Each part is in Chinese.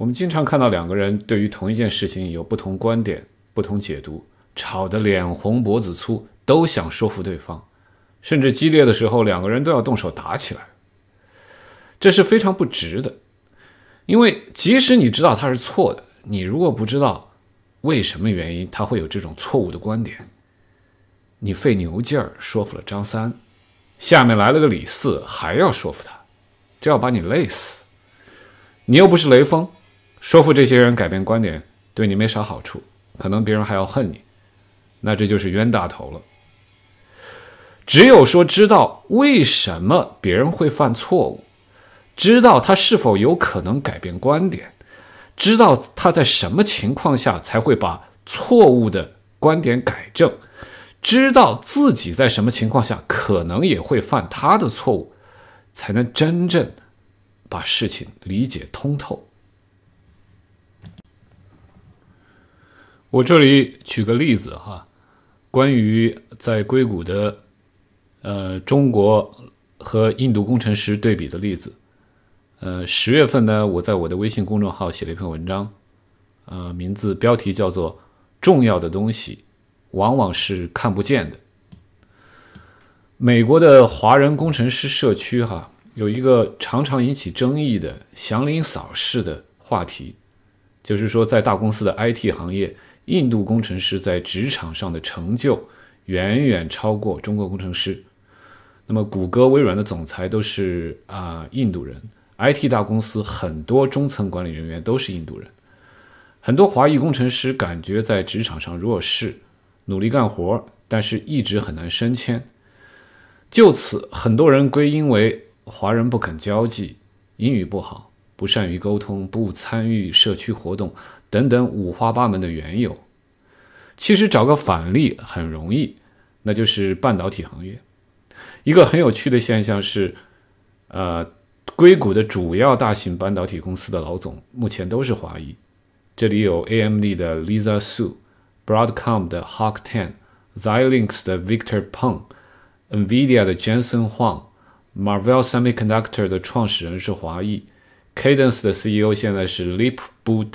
我们经常看到两个人对于同一件事情有不同观点、不同解读，吵得脸红脖子粗，都想说服对方，甚至激烈的时候，两个人都要动手打起来。这是非常不值的，因为即使你知道他是错的，你如果不知道为什么原因他会有这种错误的观点，你费牛劲儿说服了张三，下面来了个李四，还要说服他，这要把你累死。你又不是雷锋，说服这些人改变观点对你没啥好处，可能别人还要恨你，那这就是冤大头了。只有说知道为什么别人会犯错误。知道他是否有可能改变观点，知道他在什么情况下才会把错误的观点改正，知道自己在什么情况下可能也会犯他的错误，才能真正把事情理解通透。我这里举个例子哈，关于在硅谷的呃中国和印度工程师对比的例子。呃，十月份呢，我在我的微信公众号写了一篇文章，呃，名字标题叫做“重要的东西往往是看不见的”。美国的华人工程师社区哈，有一个常常引起争议的祥林嫂式的话题，就是说，在大公司的 IT 行业，印度工程师在职场上的成就远远超过中国工程师。那么，谷歌、微软的总裁都是啊印度人。IT 大公司很多中层管理人员都是印度人，很多华裔工程师感觉在职场上弱势，努力干活，但是一直很难升迁。就此，很多人归因为华人不肯交际、英语不好、不善于沟通、不参与社区活动等等五花八门的缘由。其实找个反例很容易，那就是半导体行业。一个很有趣的现象是，呃。硅谷的主要大型半导体公司的老总目前都是华裔，这里有 AMD 的 Lisa Su，Broadcom 的 Hock Tan，Xilinx 的 Victor Peng，NVIDIA 的 Jensen Huang，Marvell Semiconductor 的创始人是华裔，Cadence 的 CEO 现在是 Lip-Bu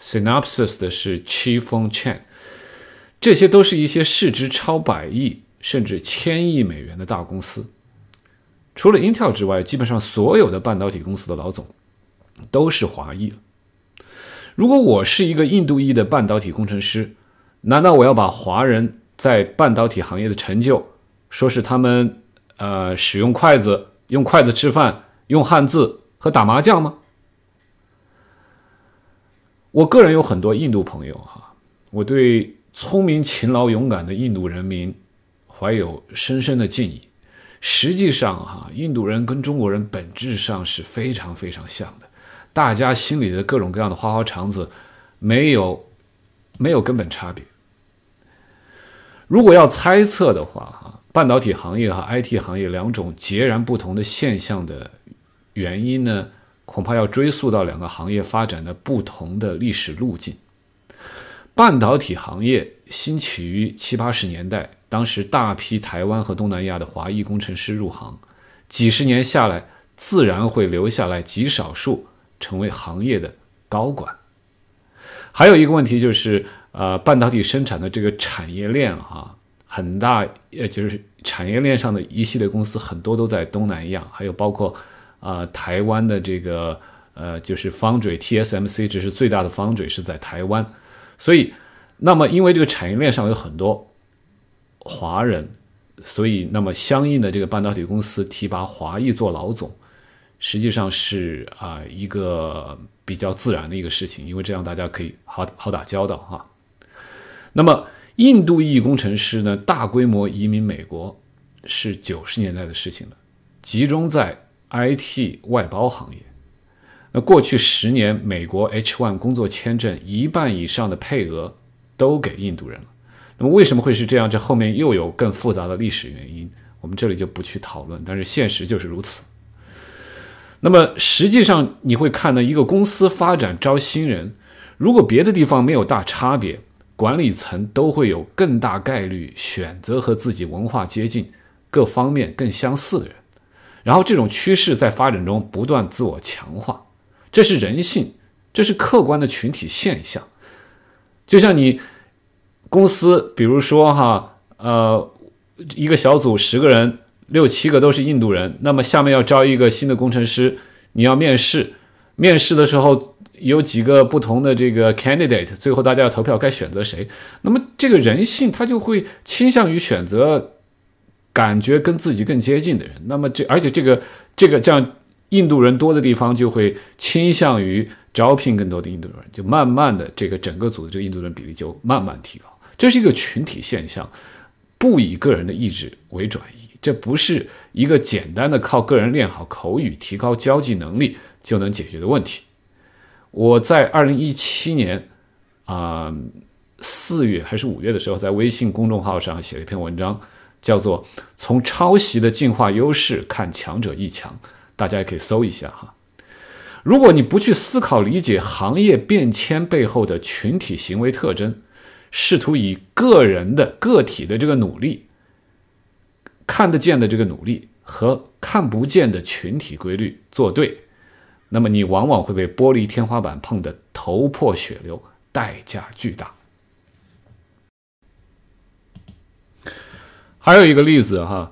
Synopsis 的是 Chi-Feng Chen，这些都是一些市值超百亿甚至千亿美元的大公司。除了 Intel 之外，基本上所有的半导体公司的老总都是华裔。如果我是一个印度裔的半导体工程师，难道我要把华人在半导体行业的成就说是他们呃使用筷子、用筷子吃饭、用汉字和打麻将吗？我个人有很多印度朋友哈，我对聪明、勤劳、勇敢的印度人民怀有深深的敬意。实际上，哈，印度人跟中国人本质上是非常非常像的，大家心里的各种各样的花花肠子，没有没有根本差别。如果要猜测的话，哈，半导体行业和 IT 行业两种截然不同的现象的原因呢，恐怕要追溯到两个行业发展的不同的历史路径。半导体行业兴起于七八十年代。当时大批台湾和东南亚的华裔工程师入行，几十年下来，自然会留下来极少数成为行业的高管。还有一个问题就是，呃，半导体生产的这个产业链哈，很大，呃，就是产业链上的一系列公司很多都在东南亚，还有包括啊台湾的这个呃，就是 Foundry TSMC，这是最大的 Foundry 是在台湾，所以，那么因为这个产业链上有很多。华人，所以那么相应的这个半导体公司提拔华裔做老总，实际上是啊一个比较自然的一个事情，因为这样大家可以好好打交道哈。那么印度裔工程师呢，大规模移民美国是九十年代的事情了，集中在 IT 外包行业。那过去十年，美国 H1 工作签证一半以上的配额都给印度人了。那么为什么会是这样？这后面又有更复杂的历史原因，我们这里就不去讨论。但是现实就是如此。那么实际上你会看到，一个公司发展招新人，如果别的地方没有大差别，管理层都会有更大概率选择和自己文化接近、各方面更相似的人。然后这种趋势在发展中不断自我强化，这是人性，这是客观的群体现象。就像你公司，比如说哈，呃，一个小组十个人，六七个都是印度人，那么下面要招一个新的工程师，你要面试，面试的时候有几个不同的这个 candidate，最后大家要投票该选择谁，那么这个人性他就会倾向于选择感觉跟自己更接近的人，那么这而且这个这个这样印度人多的地方就会倾向于。招聘更多的印度人，就慢慢的这个整个组的这个印度人比例就慢慢提高，这是一个群体现象，不以个人的意志为转移，这不是一个简单的靠个人练好口语、提高交际能力就能解决的问题。我在二零一七年啊四月还是五月的时候，在微信公众号上写了一篇文章，叫做《从抄袭的进化优势看强者亦强》，大家也可以搜一下哈。如果你不去思考理解行业变迁背后的群体行为特征，试图以个人的个体的这个努力、看得见的这个努力和看不见的群体规律作对，那么你往往会被玻璃天花板碰得头破血流，代价巨大。还有一个例子哈，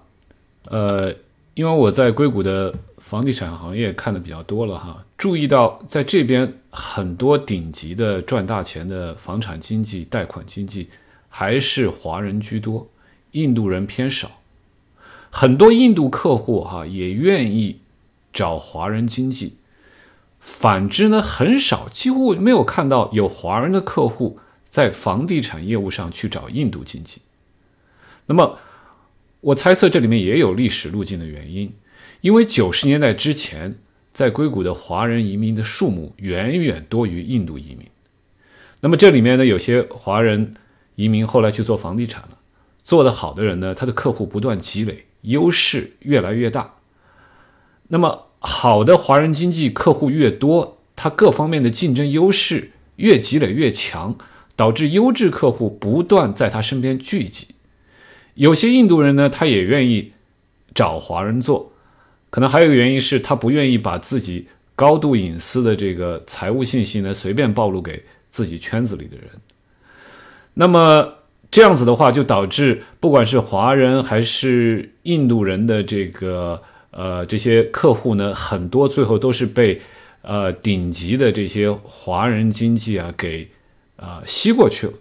呃，因为我在硅谷的。房地产行业看的比较多了哈，注意到在这边很多顶级的赚大钱的房产经济、贷款经济还是华人居多，印度人偏少。很多印度客户哈也愿意找华人经济，反之呢，很少，几乎没有看到有华人的客户在房地产业务上去找印度经济。那么，我猜测这里面也有历史路径的原因。因为九十年代之前，在硅谷的华人移民的数目远远多于印度移民。那么这里面呢，有些华人移民后来去做房地产了，做得好的人呢，他的客户不断积累，优势越来越大。那么好的华人经济客户越多，他各方面的竞争优势越积累越强，导致优质客户不断在他身边聚集。有些印度人呢，他也愿意找华人做。可能还有一个原因是他不愿意把自己高度隐私的这个财务信息呢随便暴露给自己圈子里的人。那么这样子的话，就导致不管是华人还是印度人的这个呃这些客户呢，很多最后都是被呃顶级的这些华人经济啊给啊吸过去了。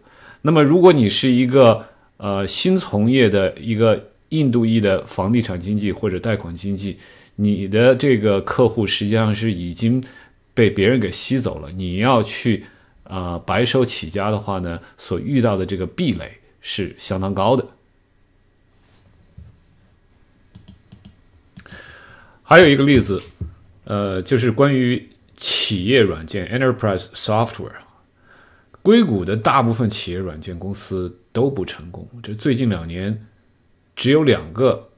那么如果你是一个呃新从业的一个印度裔的房地产经济或者贷款经济，你的这个客户实际上是已经被别人给吸走了。你要去啊白手起家的话呢，所遇到的这个壁垒是相当高的。还有一个例子，呃，就是关于企业软件 （enterprise software）。硅谷的大部分企业软件公司都不成功，这最近两年只有两个。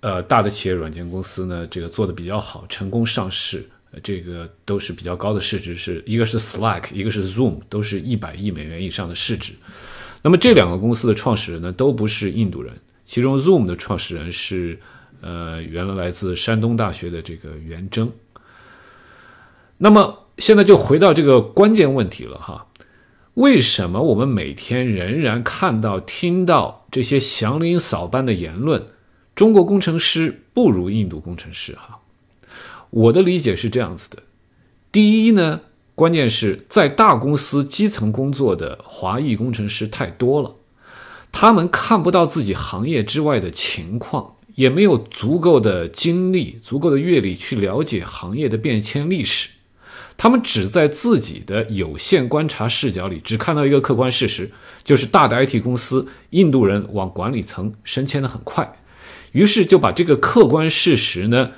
呃，大的企业软件公司呢，这个做的比较好，成功上市，这个都是比较高的市值，是一个是 Slack，一个是 Zoom，都是一百亿美元以上的市值。那么这两个公司的创始人呢，都不是印度人，其中 Zoom 的创始人是呃，原来来自山东大学的这个袁征。那么现在就回到这个关键问题了哈，为什么我们每天仍然看到、听到这些祥林嫂般的言论？中国工程师不如印度工程师哈，我的理解是这样子的：第一呢，关键是在大公司基层工作的华裔工程师太多了，他们看不到自己行业之外的情况，也没有足够的精力、足够的阅历去了解行业的变迁历史，他们只在自己的有限观察视角里，只看到一个客观事实，就是大的 IT 公司印度人往管理层升迁的很快。于是就把这个客观事实呢，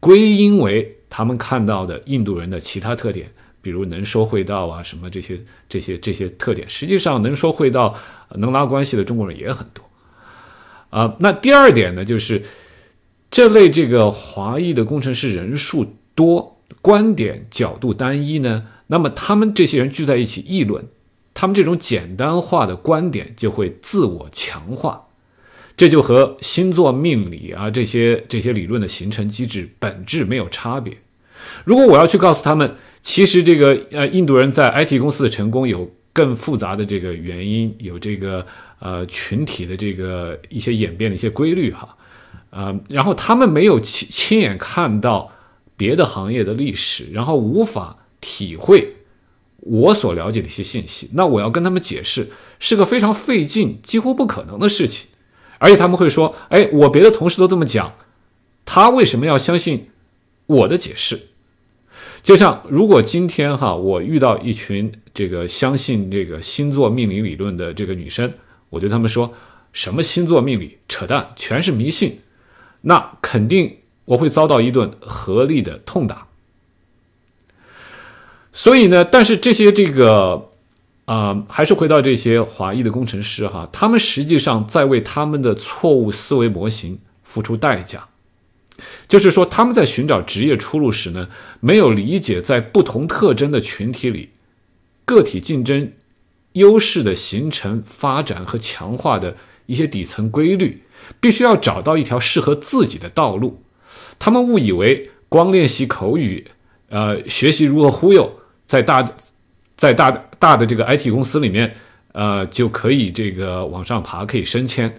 归因为他们看到的印度人的其他特点，比如能说会道啊，什么这些这些这些特点。实际上能说会道、能拉关系的中国人也很多。啊，那第二点呢，就是这类这个华裔的工程师人数多，观点角度单一呢，那么他们这些人聚在一起议论，他们这种简单化的观点就会自我强化。这就和星座命理啊这些这些理论的形成机制本质没有差别。如果我要去告诉他们其实这个呃，印度人在 IT 公司的成功有更复杂的这个原因，有这个呃群体的这个一些演变的一些规律哈，呃，然后他们没有亲亲眼看到别的行业的历史，然后无法体会我所了解的一些信息，那我要跟他们解释是个非常费劲、几乎不可能的事情，而且他们会说：“哎，我别的同事都这么讲，他为什么要相信我的解释？”就像如果今天哈，我遇到一群这个相信这个星座命理理论的这个女生，我对他们说什么星座命理扯淡，全是迷信，那肯定我会遭到一顿合力的痛打。所以呢，但是这些这个啊，还是回到这些华裔的工程师哈，他们实际上在为他们的错误思维模型付出代价。就是说，他们在寻找职业出路时呢，没有理解在不同特征的群体里，个体竞争优势的形成、发展和强化的一些底层规律，必须要找到一条适合自己的道路。他们误以为光练习口语，呃，学习如何忽悠，在大在大大的这个 IT 公司里面，呃，就可以这个往上爬，可以升迁。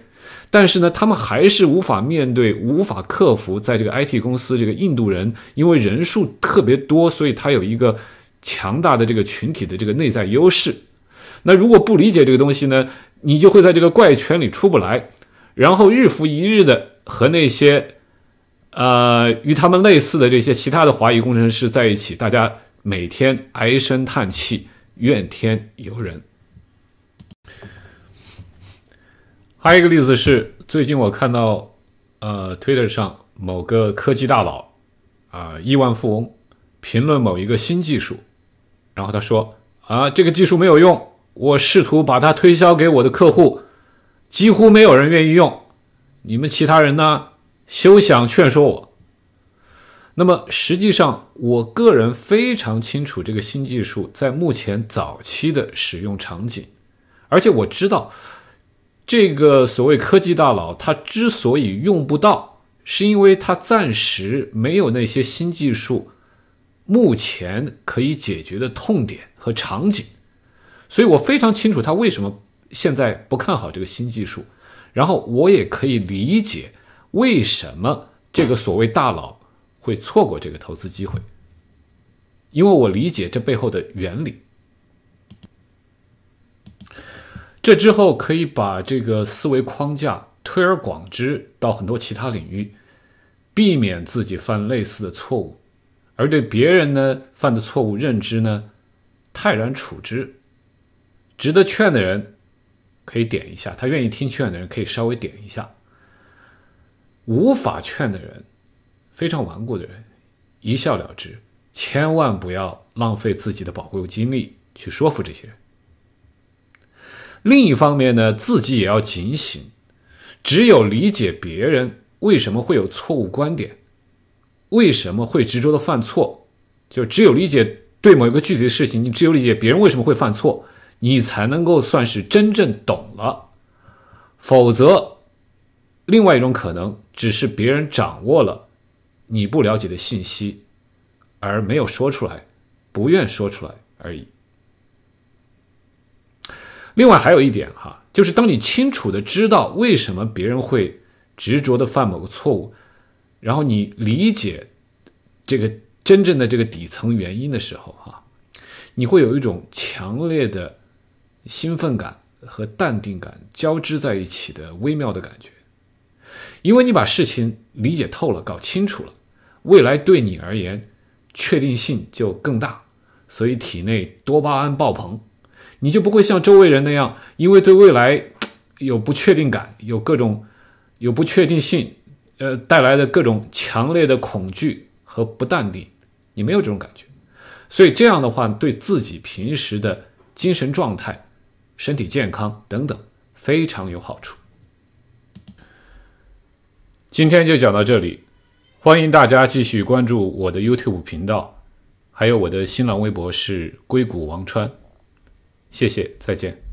但是呢，他们还是无法面对、无法克服，在这个 IT 公司，这个印度人因为人数特别多，所以他有一个强大的这个群体的这个内在优势。那如果不理解这个东西呢，你就会在这个怪圈里出不来，然后日复一日的和那些呃与他们类似的这些其他的华裔工程师在一起，大家每天唉声叹气、怨天尤人。还有一个例子是，最近我看到，呃，Twitter 上某个科技大佬，啊，亿万富翁，评论某一个新技术，然后他说，啊，这个技术没有用，我试图把它推销给我的客户，几乎没有人愿意用，你们其他人呢，休想劝说我。那么实际上，我个人非常清楚这个新技术在目前早期的使用场景，而且我知道。这个所谓科技大佬，他之所以用不到，是因为他暂时没有那些新技术目前可以解决的痛点和场景，所以我非常清楚他为什么现在不看好这个新技术，然后我也可以理解为什么这个所谓大佬会错过这个投资机会，因为我理解这背后的原理。这之后可以把这个思维框架推而广之到很多其他领域，避免自己犯类似的错误，而对别人呢犯的错误认知呢泰然处之。值得劝的人可以点一下，他愿意听劝的人可以稍微点一下。无法劝的人，非常顽固的人，一笑了之。千万不要浪费自己的宝贵精力去说服这些人。另一方面呢，自己也要警醒。只有理解别人为什么会有错误观点，为什么会执着的犯错，就只有理解对某一个具体的事情，你只有理解别人为什么会犯错，你才能够算是真正懂了。否则，另外一种可能只是别人掌握了你不了解的信息，而没有说出来，不愿说出来而已。另外还有一点哈，就是当你清楚的知道为什么别人会执着的犯某个错误，然后你理解这个真正的这个底层原因的时候哈，你会有一种强烈的兴奋感和淡定感交织在一起的微妙的感觉，因为你把事情理解透了，搞清楚了，未来对你而言确定性就更大，所以体内多巴胺爆棚。你就不会像周围人那样，因为对未来有不确定感，有各种有不确定性，呃带来的各种强烈的恐惧和不淡定，你没有这种感觉，所以这样的话对自己平时的精神状态、身体健康等等非常有好处。今天就讲到这里，欢迎大家继续关注我的 YouTube 频道，还有我的新浪微博是硅谷王川。谢谢，再见。